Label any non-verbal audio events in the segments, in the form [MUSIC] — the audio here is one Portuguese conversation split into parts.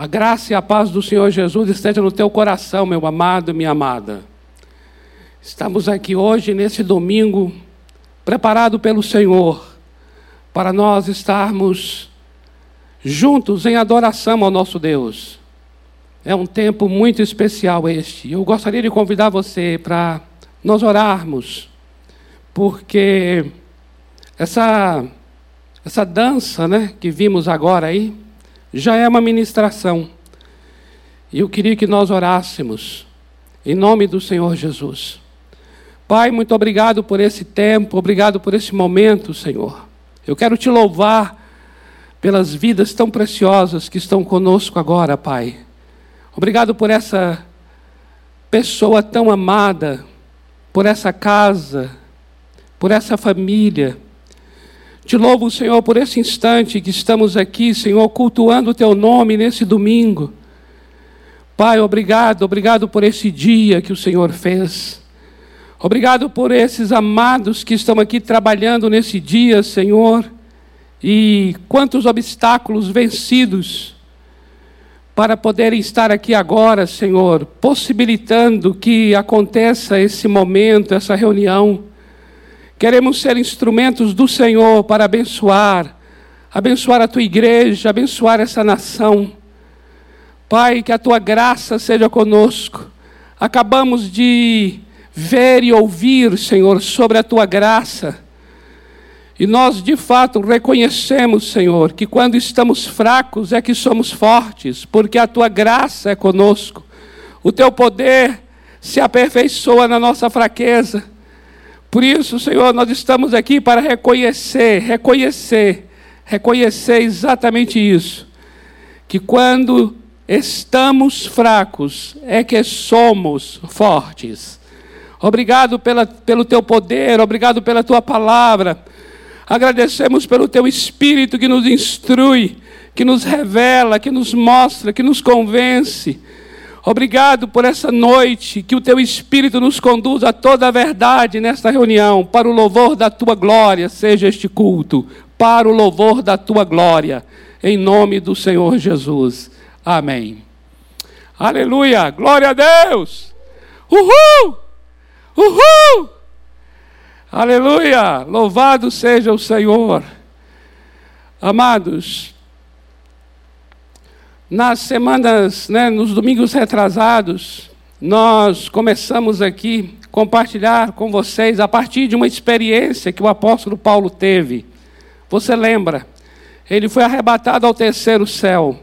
A graça e a paz do Senhor Jesus esteja no teu coração, meu amado, minha amada. Estamos aqui hoje, nesse domingo, preparado pelo Senhor, para nós estarmos juntos em adoração ao nosso Deus. É um tempo muito especial este. Eu gostaria de convidar você para nós orarmos, porque essa, essa dança né, que vimos agora aí já é uma ministração. E eu queria que nós orássemos, em nome do Senhor Jesus. Pai, muito obrigado por esse tempo, obrigado por esse momento, Senhor. Eu quero te louvar pelas vidas tão preciosas que estão conosco agora, Pai. Obrigado por essa pessoa tão amada, por essa casa, por essa família te louvo, Senhor, por esse instante que estamos aqui, Senhor, cultuando o Teu nome nesse domingo. Pai, obrigado, obrigado por esse dia que o Senhor fez. Obrigado por esses amados que estão aqui trabalhando nesse dia, Senhor. E quantos obstáculos vencidos para poderem estar aqui agora, Senhor, possibilitando que aconteça esse momento, essa reunião. Queremos ser instrumentos do Senhor para abençoar, abençoar a tua igreja, abençoar essa nação. Pai, que a tua graça seja conosco. Acabamos de ver e ouvir, Senhor, sobre a tua graça. E nós, de fato, reconhecemos, Senhor, que quando estamos fracos é que somos fortes, porque a tua graça é conosco. O teu poder se aperfeiçoa na nossa fraqueza. Por isso, Senhor, nós estamos aqui para reconhecer, reconhecer, reconhecer exatamente isso. Que quando estamos fracos é que somos fortes. Obrigado pela, pelo teu poder, obrigado pela tua palavra. Agradecemos pelo teu espírito que nos instrui, que nos revela, que nos mostra, que nos convence. Obrigado por essa noite, que o teu Espírito nos conduza a toda a verdade nesta reunião, para o louvor da tua glória, seja este culto, para o louvor da tua glória, em nome do Senhor Jesus. Amém. Aleluia, glória a Deus. Uhul! Uhul! Aleluia, louvado seja o Senhor. Amados, nas semanas, né, nos domingos retrasados, nós começamos aqui a compartilhar com vocês a partir de uma experiência que o apóstolo Paulo teve. Você lembra? Ele foi arrebatado ao terceiro céu.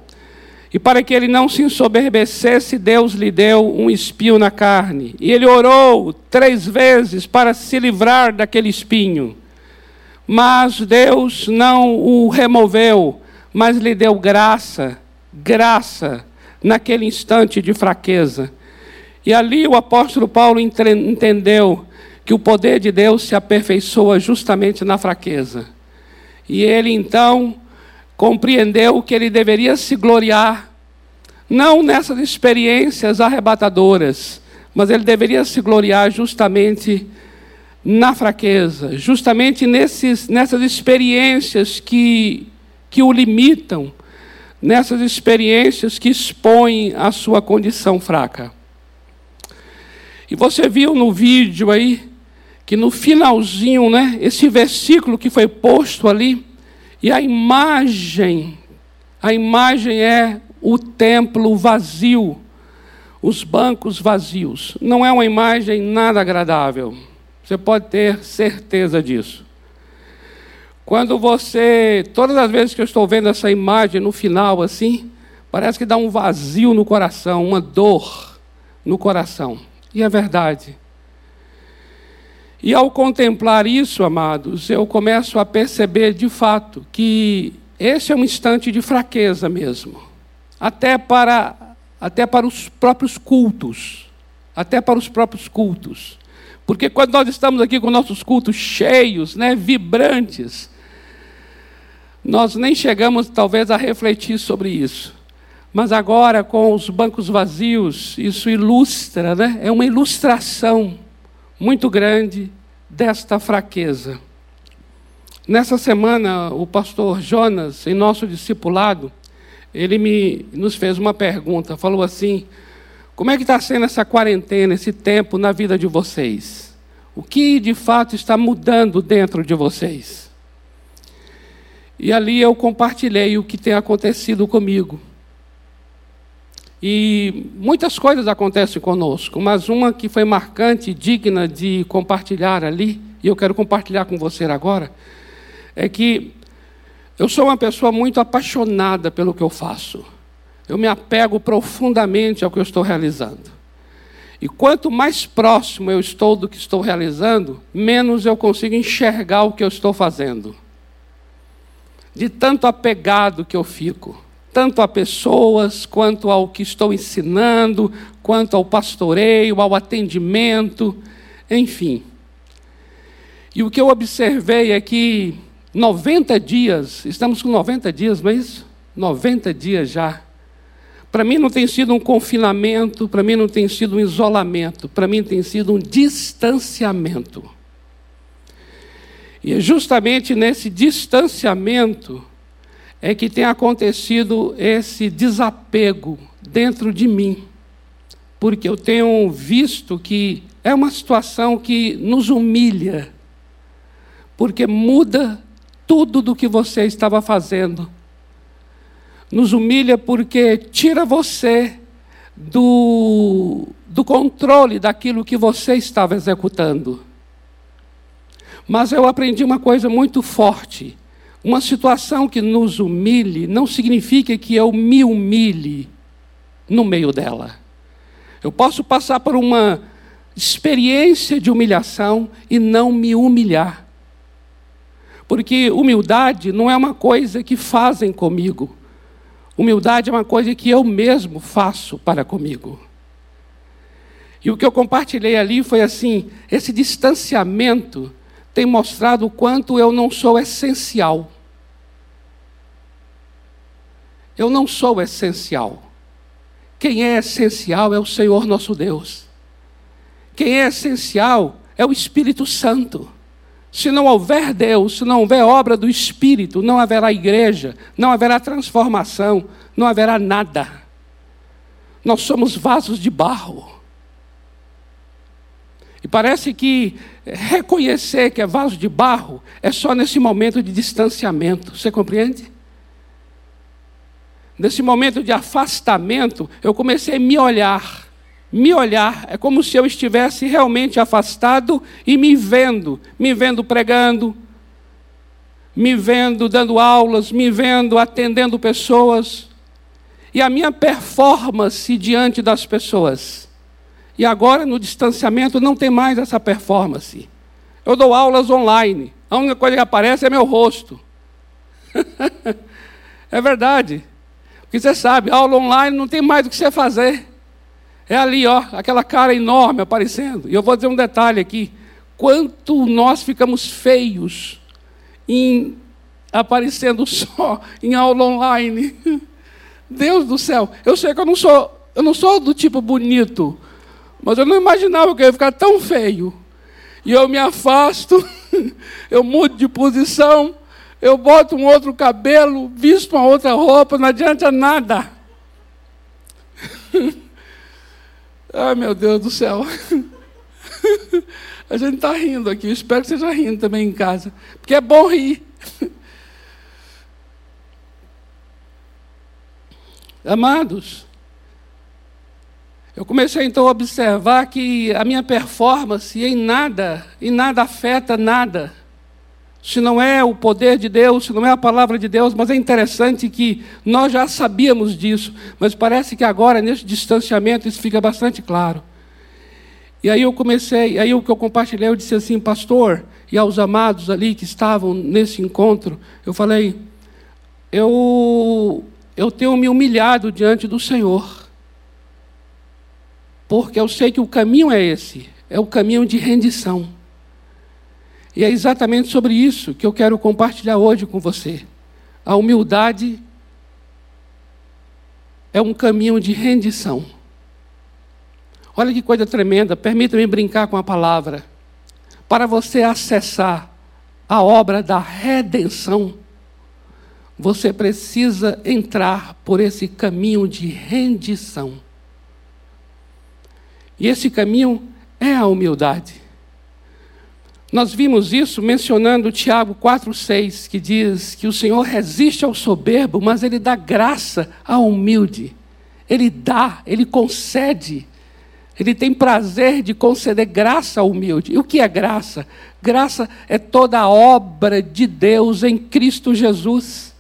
E para que ele não se ensoberbecesse, Deus lhe deu um espinho na carne. E ele orou três vezes para se livrar daquele espinho. Mas Deus não o removeu, mas lhe deu graça graça naquele instante de fraqueza. E ali o apóstolo Paulo entendeu que o poder de Deus se aperfeiçoa justamente na fraqueza. E ele então compreendeu que ele deveria se gloriar, não nessas experiências arrebatadoras, mas ele deveria se gloriar justamente na fraqueza, justamente nesses, nessas experiências que, que o limitam, nessas experiências que expõem a sua condição fraca. E você viu no vídeo aí que no finalzinho, né, esse versículo que foi posto ali, e a imagem, a imagem é o templo vazio, os bancos vazios. Não é uma imagem nada agradável. Você pode ter certeza disso. Quando você, todas as vezes que eu estou vendo essa imagem no final assim, parece que dá um vazio no coração, uma dor no coração. E é verdade. E ao contemplar isso, amados, eu começo a perceber de fato que esse é um instante de fraqueza mesmo. Até para até para os próprios cultos, até para os próprios cultos. Porque quando nós estamos aqui com nossos cultos cheios, né, vibrantes, nós nem chegamos, talvez, a refletir sobre isso. Mas agora, com os bancos vazios, isso ilustra, né? é uma ilustração muito grande desta fraqueza. Nessa semana, o pastor Jonas, em nosso discipulado, ele me, nos fez uma pergunta, falou assim, como é que está sendo essa quarentena, esse tempo na vida de vocês? O que de fato está mudando dentro de vocês? E ali eu compartilhei o que tem acontecido comigo. E muitas coisas acontecem conosco, mas uma que foi marcante, digna de compartilhar ali, e eu quero compartilhar com você agora, é que eu sou uma pessoa muito apaixonada pelo que eu faço. Eu me apego profundamente ao que eu estou realizando. E quanto mais próximo eu estou do que estou realizando, menos eu consigo enxergar o que eu estou fazendo. De tanto apegado que eu fico tanto a pessoas, quanto ao que estou ensinando, quanto ao pastoreio, ao atendimento, enfim. E o que eu observei é que 90 dias, estamos com 90 dias, não é isso? 90 dias já. Para mim não tem sido um confinamento, para mim não tem sido um isolamento, para mim tem sido um distanciamento. E é justamente nesse distanciamento é que tem acontecido esse desapego dentro de mim, porque eu tenho visto que é uma situação que nos humilha, porque muda tudo do que você estava fazendo. Nos humilha porque tira você do, do controle daquilo que você estava executando. Mas eu aprendi uma coisa muito forte uma situação que nos humilhe não significa que eu me humilhe no meio dela. Eu posso passar por uma experiência de humilhação e não me humilhar. Porque humildade não é uma coisa que fazem comigo. Humildade é uma coisa que eu mesmo faço para comigo. E o que eu compartilhei ali foi assim: esse distanciamento tem mostrado o quanto eu não sou essencial. Eu não sou essencial. Quem é essencial é o Senhor nosso Deus. Quem é essencial é o Espírito Santo. Se não houver Deus, se não houver obra do Espírito, não haverá igreja, não haverá transformação, não haverá nada. Nós somos vasos de barro. E parece que reconhecer que é vaso de barro é só nesse momento de distanciamento. Você compreende? nesse momento de afastamento, eu comecei a me olhar. Me olhar é como se eu estivesse realmente afastado e me vendo, me vendo pregando, me vendo dando aulas, me vendo atendendo pessoas. E a minha performance diante das pessoas. E agora, no distanciamento, não tem mais essa performance. Eu dou aulas online. A única coisa que aparece é meu rosto. [LAUGHS] é verdade. Porque você sabe, aula online não tem mais o que você fazer. É ali, ó, aquela cara enorme aparecendo. E eu vou dizer um detalhe aqui. Quanto nós ficamos feios em aparecendo [LAUGHS] só em aula online. Deus do céu. Eu sei que eu não sou, eu não sou do tipo bonito, mas eu não imaginava que eu ia ficar tão feio. E eu me afasto, [LAUGHS] eu mudo de posição, eu boto um outro cabelo, visto uma outra roupa, não adianta nada. [LAUGHS] Ai, meu Deus do céu. [LAUGHS] A gente está rindo aqui, eu espero que esteja rindo também em casa, porque é bom rir. Amados, eu comecei então a observar que a minha performance em nada, em nada afeta nada. Se não é o poder de Deus, se não é a palavra de Deus, mas é interessante que nós já sabíamos disso, mas parece que agora, nesse distanciamento, isso fica bastante claro. E aí eu comecei, aí o que eu compartilhei, eu disse assim, pastor, e aos amados ali que estavam nesse encontro, eu falei, eu, eu tenho me humilhado diante do Senhor, porque eu sei que o caminho é esse, é o caminho de rendição. E é exatamente sobre isso que eu quero compartilhar hoje com você. A humildade é um caminho de rendição. Olha que coisa tremenda, permita-me brincar com a palavra. Para você acessar a obra da redenção, você precisa entrar por esse caminho de rendição. E esse caminho é a humildade. Nós vimos isso mencionando Tiago 4,6, que diz que o Senhor resiste ao soberbo, mas Ele dá graça ao humilde. Ele dá, Ele concede. Ele tem prazer de conceder graça ao humilde. E o que é graça? Graça é toda a obra de Deus em Cristo Jesus.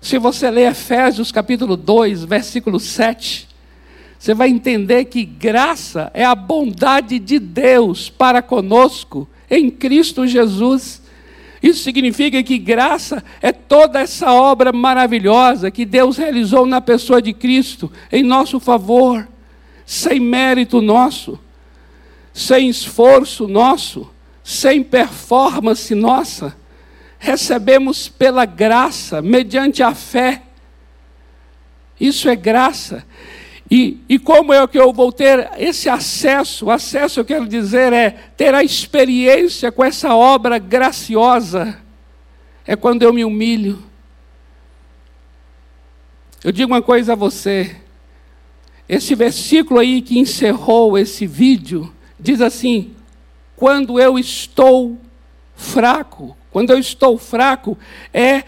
Se você ler Efésios capítulo 2, versículo 7, você vai entender que graça é a bondade de Deus para conosco em Cristo Jesus. Isso significa que graça é toda essa obra maravilhosa que Deus realizou na pessoa de Cristo em nosso favor, sem mérito nosso, sem esforço nosso, sem performance nossa. Recebemos pela graça, mediante a fé. Isso é graça. E, e como é que eu vou ter esse acesso? O acesso, eu quero dizer, é ter a experiência com essa obra graciosa. É quando eu me humilho. Eu digo uma coisa a você. Esse versículo aí que encerrou esse vídeo diz assim: quando eu estou fraco, quando eu estou fraco, é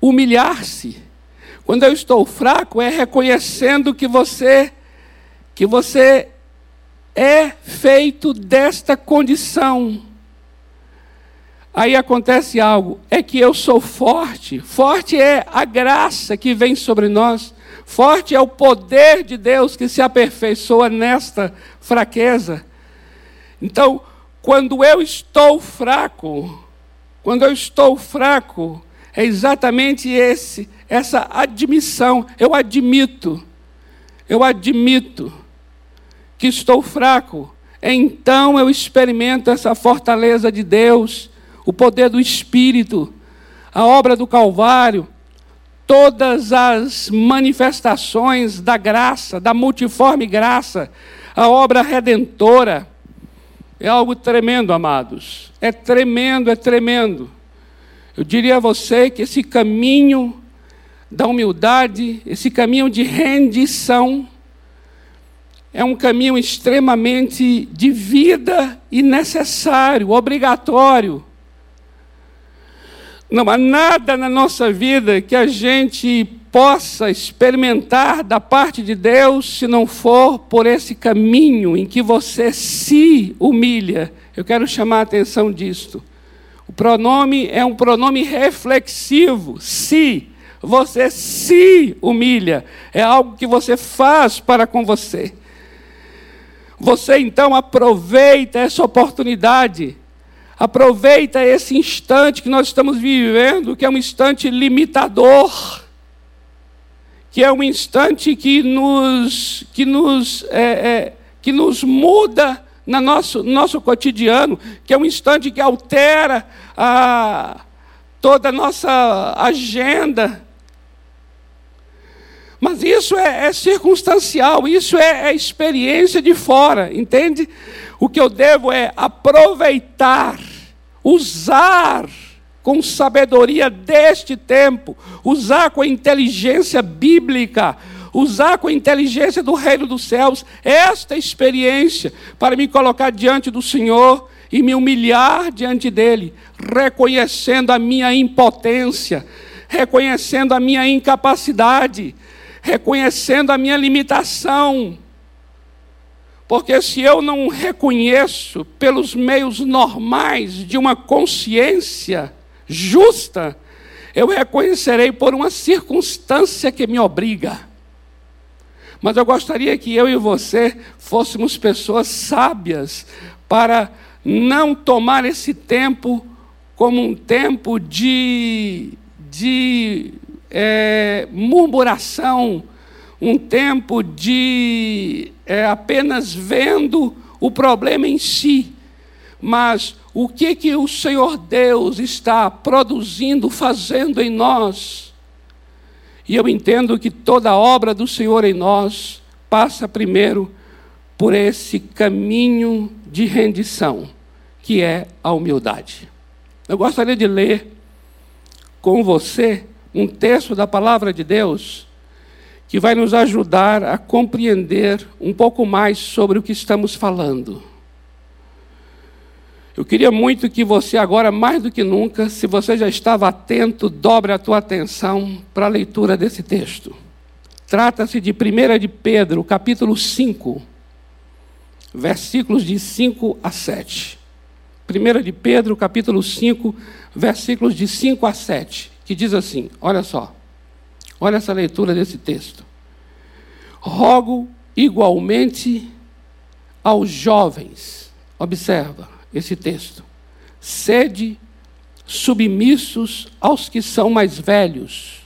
humilhar-se. Quando eu estou fraco, é reconhecendo que você que você é feito desta condição. Aí acontece algo, é que eu sou forte. Forte é a graça que vem sobre nós. Forte é o poder de Deus que se aperfeiçoa nesta fraqueza. Então, quando eu estou fraco, quando eu estou fraco, é exatamente esse essa admissão. Eu admito, eu admito que estou fraco. Então eu experimento essa fortaleza de Deus, o poder do Espírito, a obra do Calvário, todas as manifestações da graça, da multiforme graça, a obra redentora. É algo tremendo, amados. É tremendo, é tremendo. Eu diria a você que esse caminho da humildade, esse caminho de rendição, é um caminho extremamente de vida e necessário, obrigatório. Não há nada na nossa vida que a gente possa experimentar da parte de Deus se não for por esse caminho em que você se humilha. Eu quero chamar a atenção disto. O pronome é um pronome reflexivo, se você se humilha, é algo que você faz para com você. Você então aproveita essa oportunidade, aproveita esse instante que nós estamos vivendo, que é um instante limitador, que é um instante que nos, que nos, é, é, que nos muda no nosso, nosso cotidiano, que é um instante que altera a, toda a nossa agenda, mas isso é, é circunstancial, isso é, é experiência de fora, entende? O que eu devo é aproveitar, usar com sabedoria deste tempo, usar com a inteligência bíblica, usar com a inteligência do reino dos céus esta experiência para me colocar diante do Senhor e me humilhar diante dele, reconhecendo a minha impotência, reconhecendo a minha incapacidade, reconhecendo a minha limitação. Porque se eu não reconheço pelos meios normais de uma consciência justa, eu reconhecerei por uma circunstância que me obriga. Mas eu gostaria que eu e você fôssemos pessoas sábias para não tomar esse tempo como um tempo de, de é, murmuração, um tempo de é, apenas vendo o problema em si, mas o que que o Senhor Deus está produzindo, fazendo em nós. E eu entendo que toda obra do Senhor em nós passa primeiro por esse caminho de rendição, que é a humildade. Eu gostaria de ler com você um texto da palavra de Deus que vai nos ajudar a compreender um pouco mais sobre o que estamos falando. Eu queria muito que você agora, mais do que nunca, se você já estava atento, dobre a tua atenção para a leitura desse texto. Trata-se de 1 de Pedro, capítulo 5, versículos de 5 a 7. 1 de Pedro, capítulo 5, versículos de 5 a 7, que diz assim: olha só, olha essa leitura desse texto. Rogo igualmente aos jovens, observa, esse texto. Sede submissos aos que são mais velhos.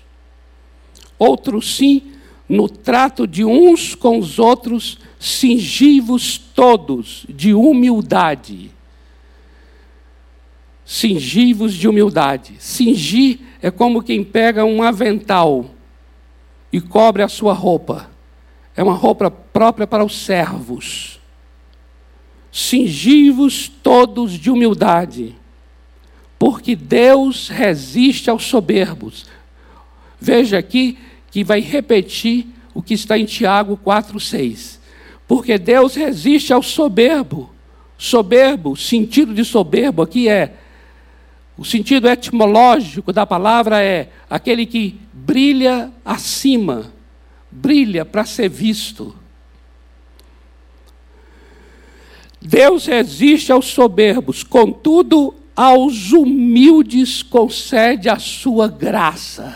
Outros sim, no trato de uns com os outros, cingivos todos de humildade. Cingivos de humildade. Cingir é como quem pega um avental e cobre a sua roupa. É uma roupa própria para os servos cingivos todos de humildade, porque Deus resiste aos soberbos. Veja aqui que vai repetir o que está em Tiago 4,6. Porque Deus resiste ao soberbo. Soberbo, sentido de soberbo aqui é. O sentido etimológico da palavra é aquele que brilha acima, brilha para ser visto. Deus resiste aos soberbos, contudo, aos humildes concede a sua graça.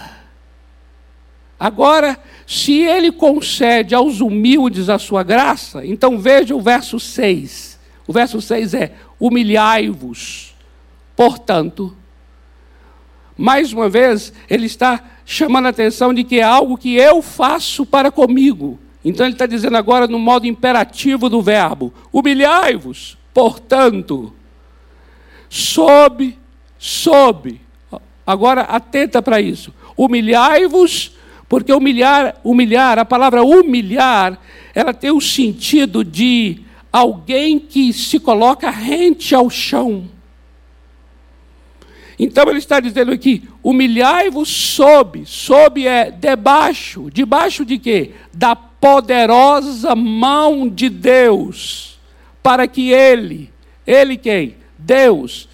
Agora, se ele concede aos humildes a sua graça, então veja o verso 6. O verso 6 é: humilhai-vos, portanto. Mais uma vez, ele está chamando a atenção de que é algo que eu faço para comigo. Então ele está dizendo agora no modo imperativo do verbo: humilhai-vos, portanto, sob, sob. Agora atenta para isso. Humilhai-vos, porque humilhar, humilhar, a palavra humilhar, ela tem o sentido de alguém que se coloca rente ao chão. Então ele está dizendo aqui: humilhai-vos sob, sob é debaixo, debaixo de quê? Da poderosa mão de Deus, para que Ele, Ele quem? Deus,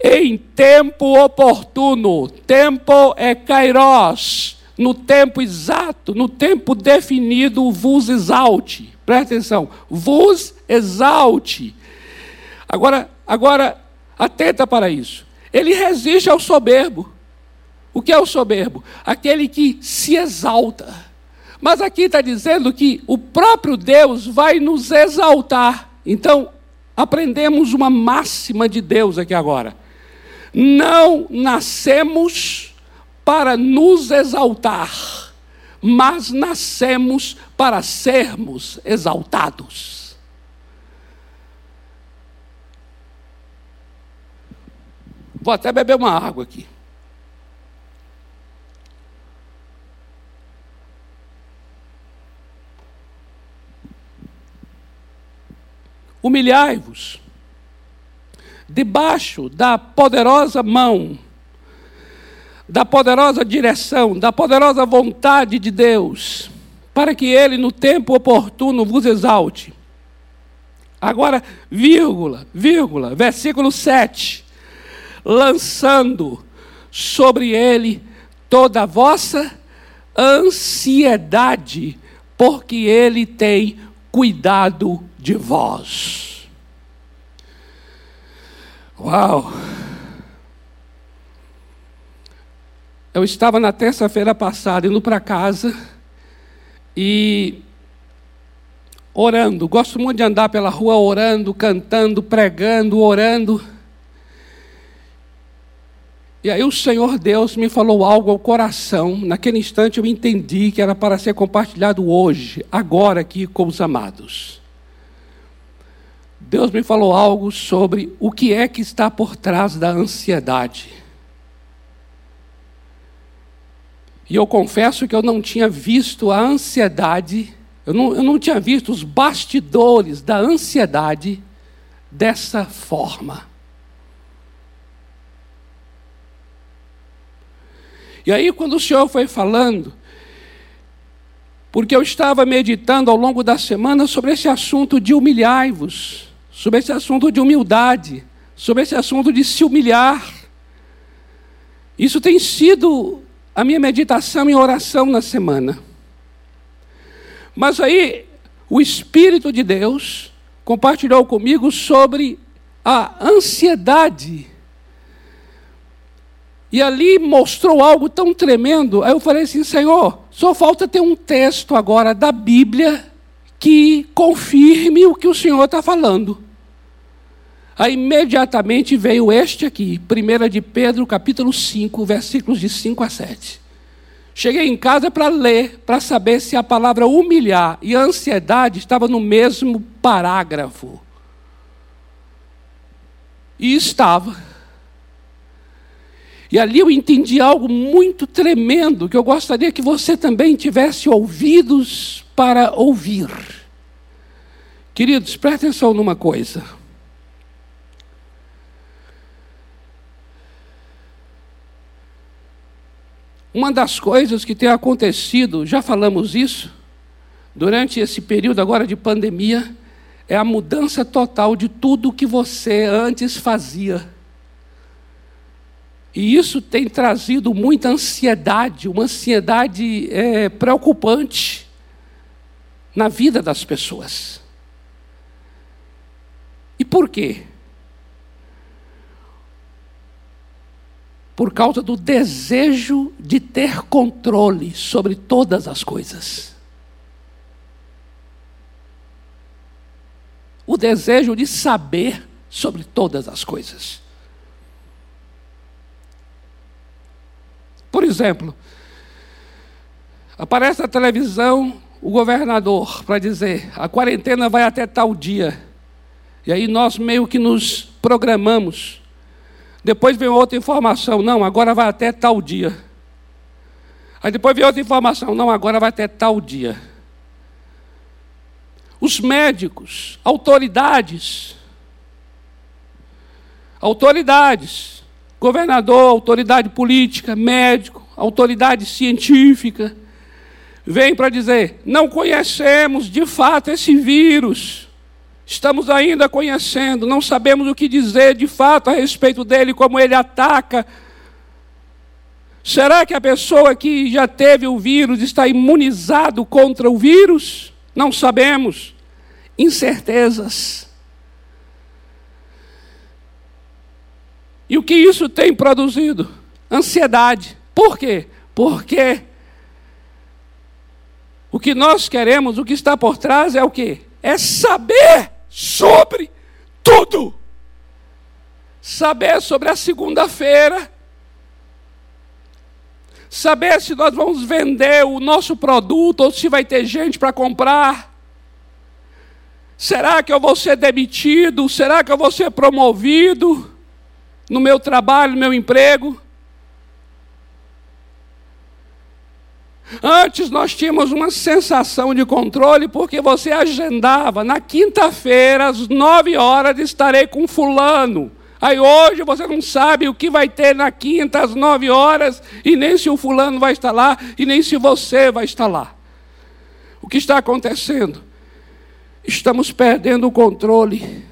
em tempo oportuno, tempo é kairos, no tempo exato, no tempo definido, vos exalte. Presta atenção, vos exalte. Agora, agora, atenta para isso. Ele resiste ao soberbo. O que é o soberbo? Aquele que se exalta. Mas aqui está dizendo que o próprio Deus vai nos exaltar. Então, aprendemos uma máxima de Deus aqui agora. Não nascemos para nos exaltar, mas nascemos para sermos exaltados. Vou até beber uma água aqui. humilhai-vos debaixo da poderosa mão, da poderosa direção, da poderosa vontade de Deus, para que Ele, no tempo oportuno, vos exalte. Agora, vírgula, vírgula, versículo 7. Lançando sobre ele toda a vossa ansiedade, porque ele tem cuidado de vós. Uau! Eu estava na terça-feira passada indo para casa e orando. Gosto muito de andar pela rua orando, cantando, pregando, orando. E aí o Senhor Deus me falou algo ao coração. Naquele instante eu entendi que era para ser compartilhado hoje, agora aqui com os amados. Deus me falou algo sobre o que é que está por trás da ansiedade. E eu confesso que eu não tinha visto a ansiedade, eu não, eu não tinha visto os bastidores da ansiedade dessa forma. E aí, quando o Senhor foi falando, porque eu estava meditando ao longo da semana sobre esse assunto de humilhai-vos, sobre esse assunto de humildade, sobre esse assunto de se humilhar. Isso tem sido a minha meditação e oração na semana. Mas aí, o Espírito de Deus compartilhou comigo sobre a ansiedade e ali mostrou algo tão tremendo. Aí eu falei assim: Senhor, só falta ter um texto agora da Bíblia que confirme o que o Senhor está falando. Aí imediatamente veio este aqui, 1 de Pedro, capítulo 5, versículos de 5 a 7. Cheguei em casa para ler, para saber se a palavra humilhar e ansiedade estava no mesmo parágrafo. E estava. E ali eu entendi algo muito tremendo, que eu gostaria que você também tivesse ouvidos para ouvir. Queridos, preste atenção numa coisa. Uma das coisas que tem acontecido, já falamos isso, durante esse período agora de pandemia, é a mudança total de tudo que você antes fazia. E isso tem trazido muita ansiedade, uma ansiedade é, preocupante na vida das pessoas. E por quê? Por causa do desejo de ter controle sobre todas as coisas. O desejo de saber sobre todas as coisas. Por exemplo, aparece na televisão o governador para dizer: a quarentena vai até tal dia. E aí nós meio que nos programamos. Depois vem outra informação: não, agora vai até tal dia. Aí depois vem outra informação: não, agora vai até tal dia. Os médicos, autoridades, autoridades, governador, autoridade política, médico, autoridade científica, vem para dizer: não conhecemos de fato esse vírus, estamos ainda conhecendo, não sabemos o que dizer de fato a respeito dele, como ele ataca. Será que a pessoa que já teve o vírus está imunizado contra o vírus? Não sabemos. Incertezas. E o que isso tem produzido? Ansiedade. Por quê? Porque o que nós queremos, o que está por trás é o quê? É saber sobre tudo. Saber sobre a segunda-feira. Saber se nós vamos vender o nosso produto ou se vai ter gente para comprar. Será que eu vou ser demitido? Será que eu vou ser promovido? No meu trabalho, no meu emprego. Antes nós tínhamos uma sensação de controle porque você agendava na quinta-feira às nove horas estarei com fulano. Aí hoje você não sabe o que vai ter na quinta às nove horas e nem se o fulano vai estar lá e nem se você vai estar lá. O que está acontecendo? Estamos perdendo o controle.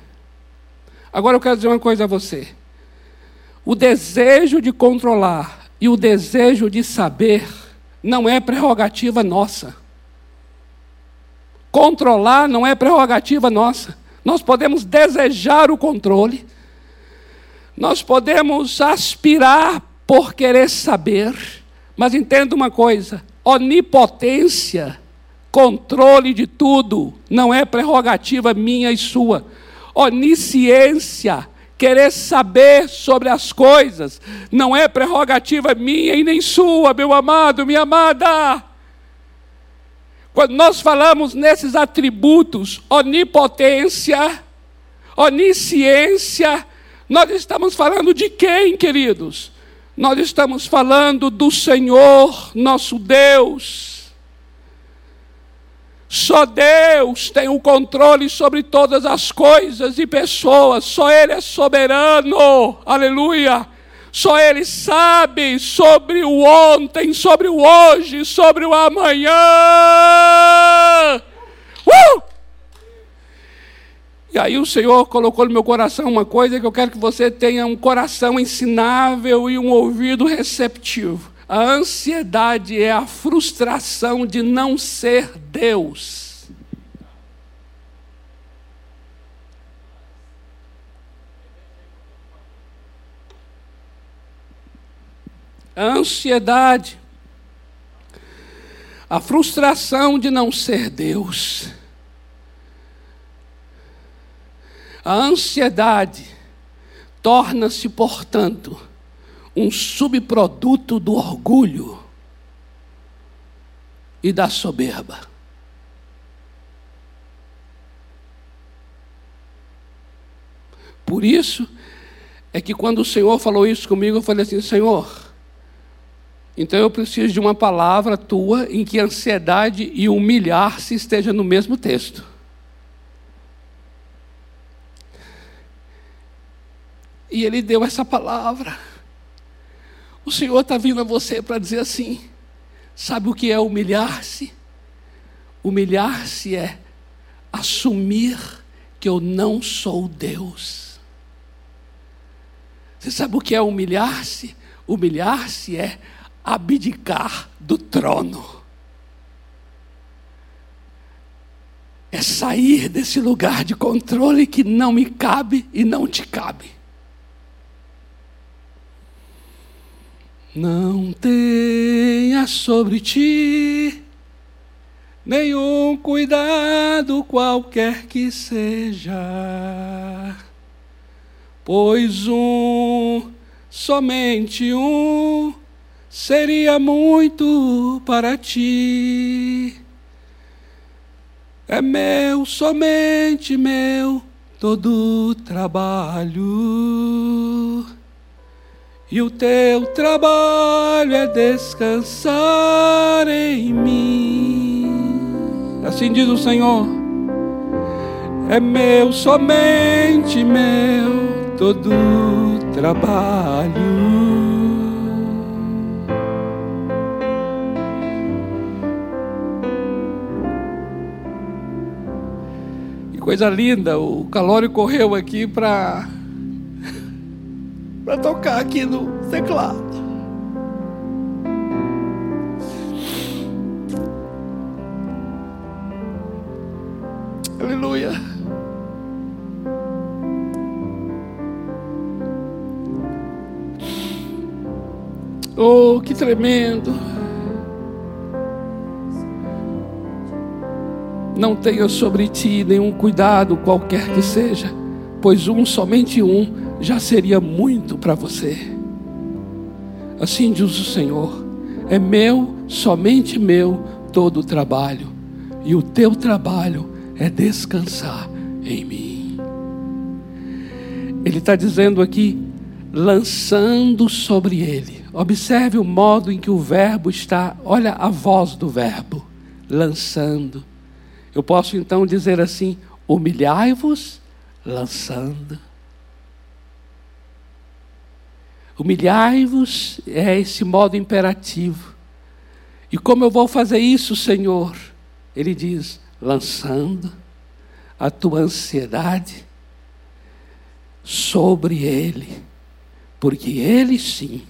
Agora eu quero dizer uma coisa a você. O desejo de controlar e o desejo de saber não é prerrogativa nossa. Controlar não é prerrogativa nossa. Nós podemos desejar o controle, nós podemos aspirar por querer saber, mas entenda uma coisa: onipotência, controle de tudo, não é prerrogativa minha e sua. Onisciência, Querer saber sobre as coisas não é prerrogativa minha e nem sua, meu amado, minha amada. Quando nós falamos nesses atributos, onipotência, onisciência, nós estamos falando de quem, queridos? Nós estamos falando do Senhor, nosso Deus só Deus tem o controle sobre todas as coisas e pessoas, só Ele é soberano, aleluia. Só Ele sabe sobre o ontem, sobre o hoje, sobre o amanhã. Uh! E aí o Senhor colocou no meu coração uma coisa que eu quero que você tenha um coração ensinável e um ouvido receptivo. A ansiedade é a frustração de não ser Deus. A ansiedade, a frustração de não ser Deus. A ansiedade torna-se, portanto, um subproduto do orgulho e da soberba. Por isso é que quando o Senhor falou isso comigo, eu falei assim: Senhor, então eu preciso de uma palavra tua em que ansiedade e humilhar-se esteja no mesmo texto. E ele deu essa palavra. O Senhor está vindo a você para dizer assim: sabe o que é humilhar-se? Humilhar-se é assumir que eu não sou Deus. Você sabe o que é humilhar-se? Humilhar-se é abdicar do trono. É sair desse lugar de controle que não me cabe e não te cabe. Não tenha sobre ti nenhum cuidado qualquer que seja, pois um, somente um, seria muito para ti. É meu, somente meu, todo trabalho e o teu trabalho é descansar em mim. Assim diz o Senhor. É meu, somente meu, todo trabalho. Coisa linda, o Calório correu aqui para para tocar aqui no teclado. Aleluia. Oh, que tremendo. Não tenha sobre ti nenhum cuidado qualquer que seja, pois um, somente um, já seria muito para você. Assim diz o Senhor: é meu, somente meu, todo o trabalho, e o teu trabalho é descansar em mim. Ele está dizendo aqui, lançando sobre ele. Observe o modo em que o verbo está, olha a voz do verbo, lançando. Eu posso então dizer assim: humilhai-vos, lançando. Humilhai-vos é esse modo imperativo. E como eu vou fazer isso, Senhor? Ele diz: lançando a tua ansiedade sobre Ele, porque Ele sim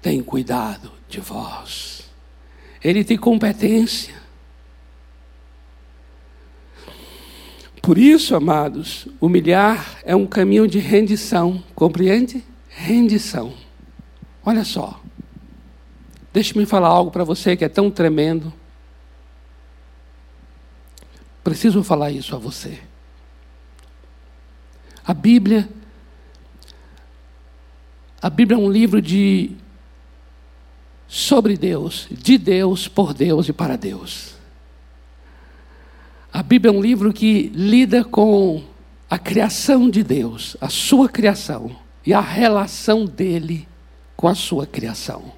tem cuidado de vós. Ele tem competência. Por isso, amados, humilhar é um caminho de rendição, compreende? Rendição. Olha só. Deixe-me falar algo para você que é tão tremendo. Preciso falar isso a você. A Bíblia a Bíblia é um livro de sobre Deus, de Deus, por Deus e para Deus. A Bíblia é um livro que lida com a criação de Deus, a sua criação e a relação dele com a sua criação.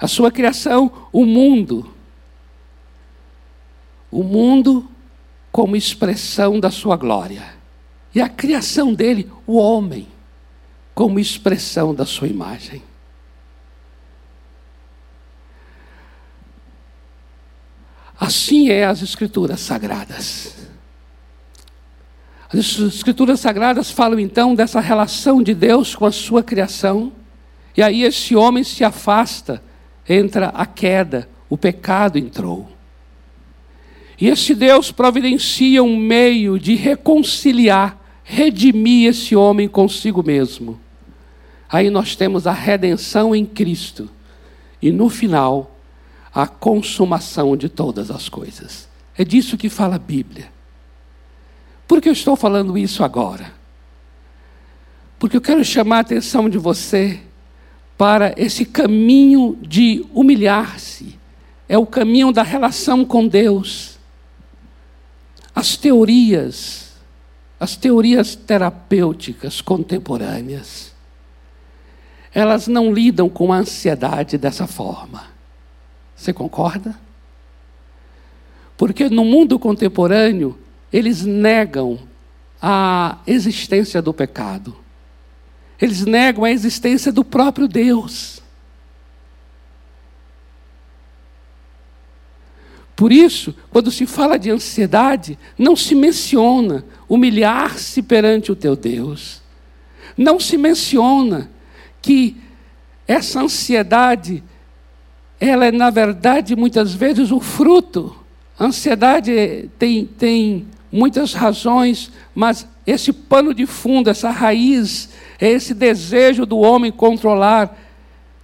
A sua criação, o mundo. O mundo como expressão da sua glória. E a criação dele, o homem, como expressão da sua imagem. Assim é as Escrituras Sagradas. As Escrituras Sagradas falam então dessa relação de Deus com a sua criação, e aí esse homem se afasta, entra a queda, o pecado entrou. E esse Deus providencia um meio de reconciliar, redimir esse homem consigo mesmo. Aí nós temos a redenção em Cristo. E no final, a consumação de todas as coisas. É disso que fala a Bíblia. Por que eu estou falando isso agora? Porque eu quero chamar a atenção de você para esse caminho de humilhar-se. É o caminho da relação com Deus as teorias, as teorias terapêuticas contemporâneas, elas não lidam com a ansiedade dessa forma. Você concorda? Porque no mundo contemporâneo, eles negam a existência do pecado. Eles negam a existência do próprio Deus. Por isso, quando se fala de ansiedade, não se menciona humilhar-se perante o teu Deus. Não se menciona que essa ansiedade, ela é, na verdade, muitas vezes o fruto. A ansiedade tem, tem muitas razões, mas esse pano de fundo, essa raiz, é esse desejo do homem controlar,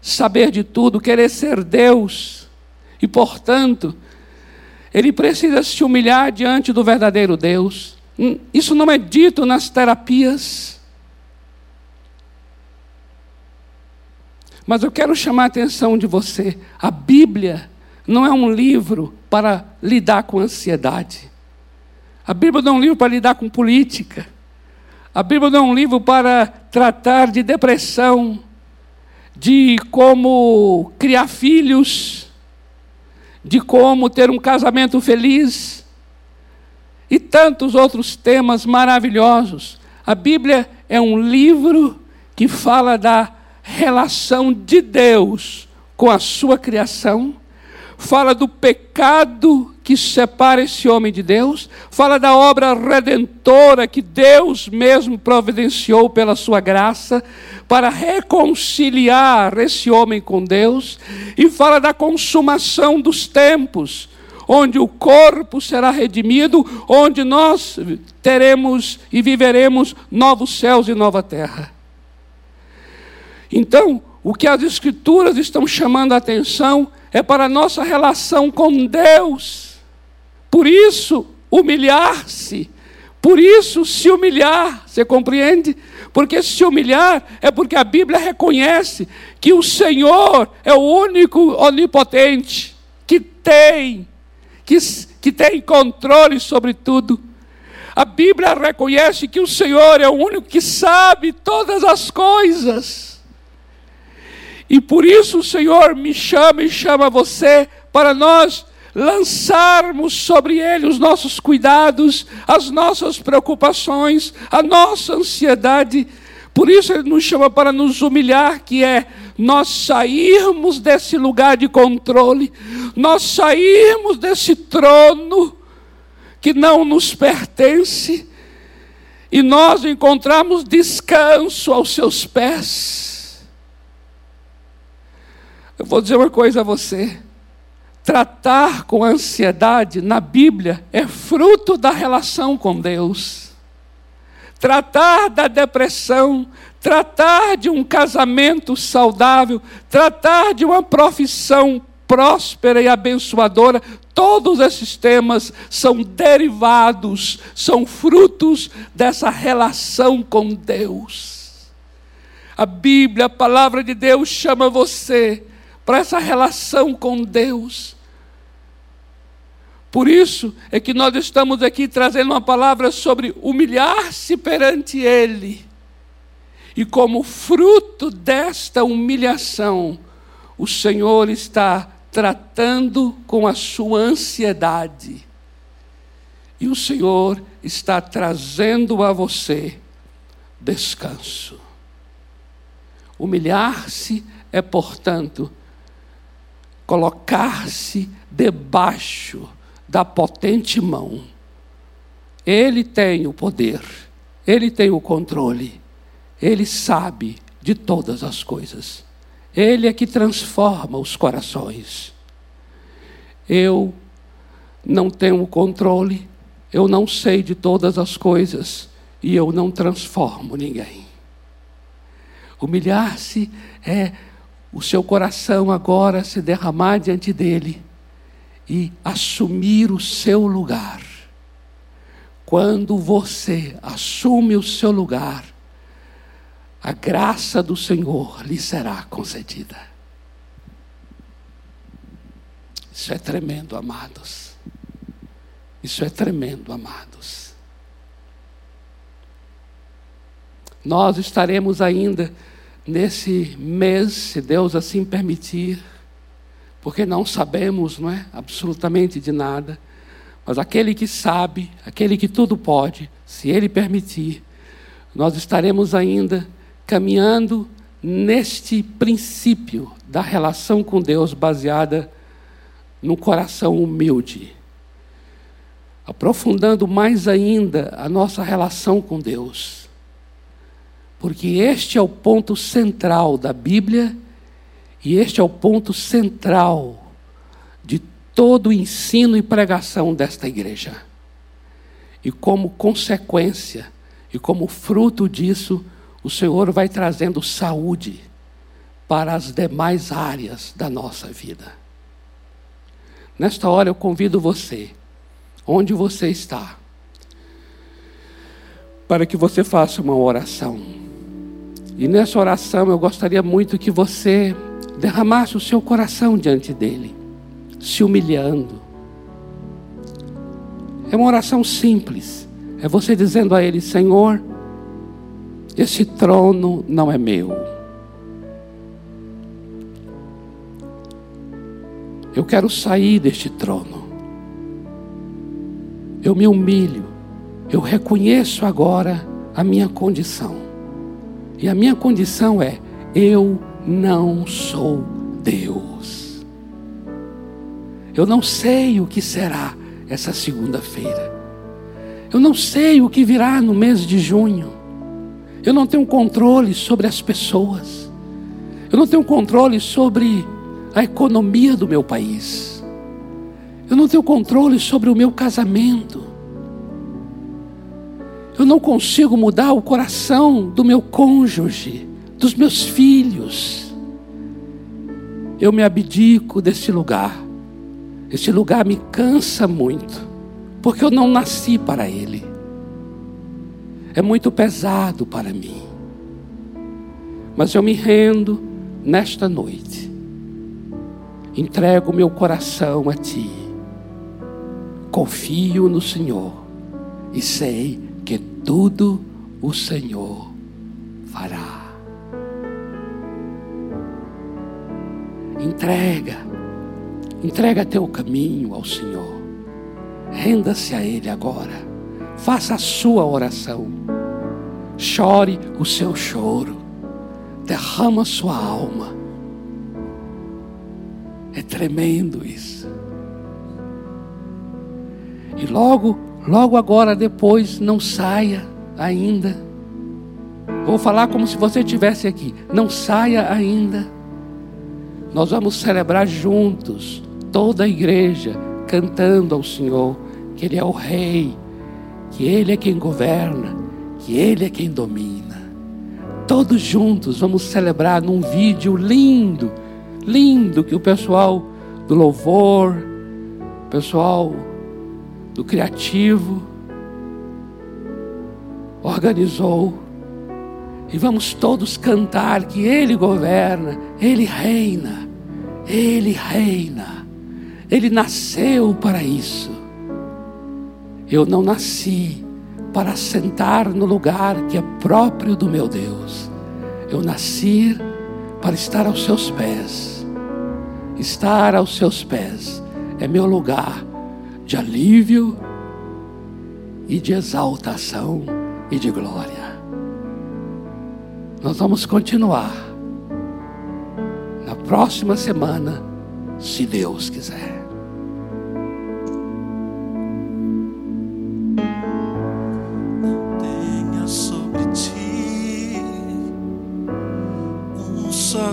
saber de tudo, querer ser Deus. E, portanto, ele precisa se humilhar diante do verdadeiro Deus. Hum, isso não é dito nas terapias. Mas eu quero chamar a atenção de você. A Bíblia não é um livro para lidar com ansiedade. A Bíblia não é um livro para lidar com política. A Bíblia não é um livro para tratar de depressão, de como criar filhos de como ter um casamento feliz e tantos outros temas maravilhosos. A Bíblia é um livro que fala da relação de Deus com a sua criação, fala do pecado que separa esse homem de Deus, fala da obra redentora que Deus mesmo providenciou pela sua graça para reconciliar esse homem com Deus, e fala da consumação dos tempos, onde o corpo será redimido, onde nós teremos e viveremos novos céus e nova terra. Então, o que as Escrituras estão chamando a atenção é para a nossa relação com Deus por isso, humilhar-se. Por isso, se humilhar, você compreende? Porque se humilhar é porque a Bíblia reconhece que o Senhor é o único onipotente que tem, que, que tem controle sobre tudo. A Bíblia reconhece que o Senhor é o único que sabe todas as coisas. E por isso o Senhor me chama e chama você para nós lançarmos sobre Ele os nossos cuidados, as nossas preocupações, a nossa ansiedade. Por isso Ele nos chama para nos humilhar, que é nós sairmos desse lugar de controle, nós sairmos desse trono que não nos pertence, e nós encontramos descanso aos seus pés. Eu vou dizer uma coisa a você. Tratar com ansiedade na Bíblia é fruto da relação com Deus. Tratar da depressão, tratar de um casamento saudável, tratar de uma profissão próspera e abençoadora, todos esses temas são derivados, são frutos dessa relação com Deus. A Bíblia, a palavra de Deus, chama você para essa relação com Deus. Por isso é que nós estamos aqui trazendo uma palavra sobre humilhar-se perante Ele. E como fruto desta humilhação, o Senhor está tratando com a sua ansiedade. E o Senhor está trazendo a você descanso. Humilhar-se é, portanto, colocar-se debaixo da potente mão. Ele tem o poder, ele tem o controle, ele sabe de todas as coisas. Ele é que transforma os corações. Eu não tenho o controle, eu não sei de todas as coisas e eu não transformo ninguém. Humilhar-se é o seu coração agora se derramar diante dele e assumir o seu lugar. Quando você assume o seu lugar, a graça do Senhor lhe será concedida. Isso é tremendo, amados. Isso é tremendo, amados. Nós estaremos ainda nesse mês, se Deus assim permitir, porque não sabemos, não é, absolutamente de nada, mas aquele que sabe, aquele que tudo pode, se ele permitir, nós estaremos ainda caminhando neste princípio da relação com Deus baseada no coração humilde, aprofundando mais ainda a nossa relação com Deus porque este é o ponto central da Bíblia e este é o ponto central de todo o ensino e pregação desta igreja. E como consequência e como fruto disso, o Senhor vai trazendo saúde para as demais áreas da nossa vida. Nesta hora eu convido você, onde você está, para que você faça uma oração e nessa oração eu gostaria muito que você derramasse o seu coração diante dele, se humilhando. É uma oração simples. É você dizendo a ele: Senhor, esse trono não é meu. Eu quero sair deste trono. Eu me humilho. Eu reconheço agora a minha condição. E a minha condição é: eu não sou Deus. Eu não sei o que será essa segunda-feira. Eu não sei o que virá no mês de junho. Eu não tenho controle sobre as pessoas. Eu não tenho controle sobre a economia do meu país. Eu não tenho controle sobre o meu casamento. Eu não consigo mudar o coração do meu cônjuge, dos meus filhos. Eu me abdico desse lugar. Esse lugar me cansa muito, porque eu não nasci para ele. É muito pesado para mim. Mas eu me rendo nesta noite. Entrego meu coração a ti. Confio no Senhor e sei que tudo o Senhor fará. Entrega, entrega teu caminho ao Senhor, renda-se a Ele agora, faça a sua oração, chore o seu choro, derrama sua alma. É tremendo isso. E logo Logo agora, depois, não saia ainda. Vou falar como se você estivesse aqui. Não saia ainda. Nós vamos celebrar juntos, toda a igreja, cantando ao Senhor, que Ele é o Rei, que Ele é quem governa, que Ele é quem domina. Todos juntos vamos celebrar num vídeo lindo, lindo, que o pessoal do louvor, pessoal do criativo, organizou. E vamos todos cantar que Ele governa, Ele reina, Ele reina, Ele nasceu para isso. Eu não nasci para sentar no lugar que é próprio do meu Deus. Eu nasci para estar aos seus pés. Estar aos seus pés é meu lugar de alívio e de exaltação e de glória. Nós vamos continuar próxima semana, se Deus quiser.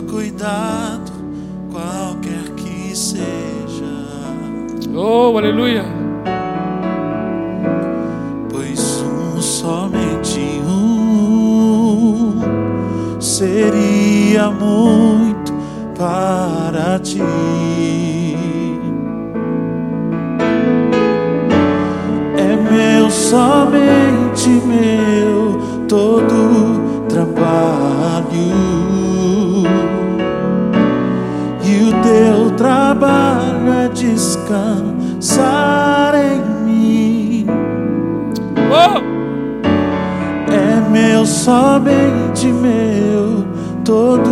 Cuidado, Oh, aleluia. Pois um somente um seria muito para ti. É meu, somente meu, todo trabalho. E o teu trabalho descansar em mim. Oh, É meu, somente meu, todo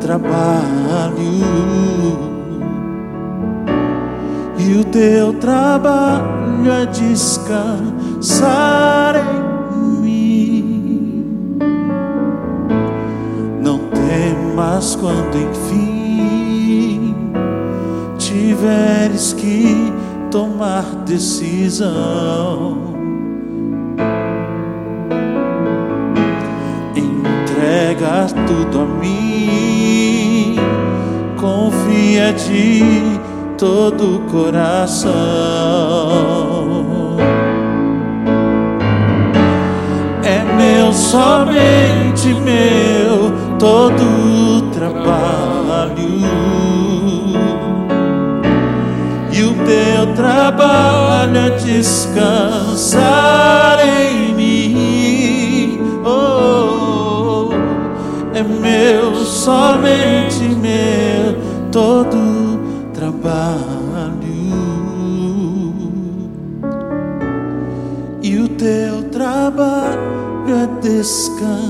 trabalho. E o teu trabalho é descansar em mim. Não temas quando enfim tiveres que tomar decisão. Entrega tudo a mim, confia de todo o coração. É meu, somente meu, todo o trabalho. Teu trabalho é descansar em mim. Oh, é meu, somente meu, todo trabalho. E o teu trabalho é descansar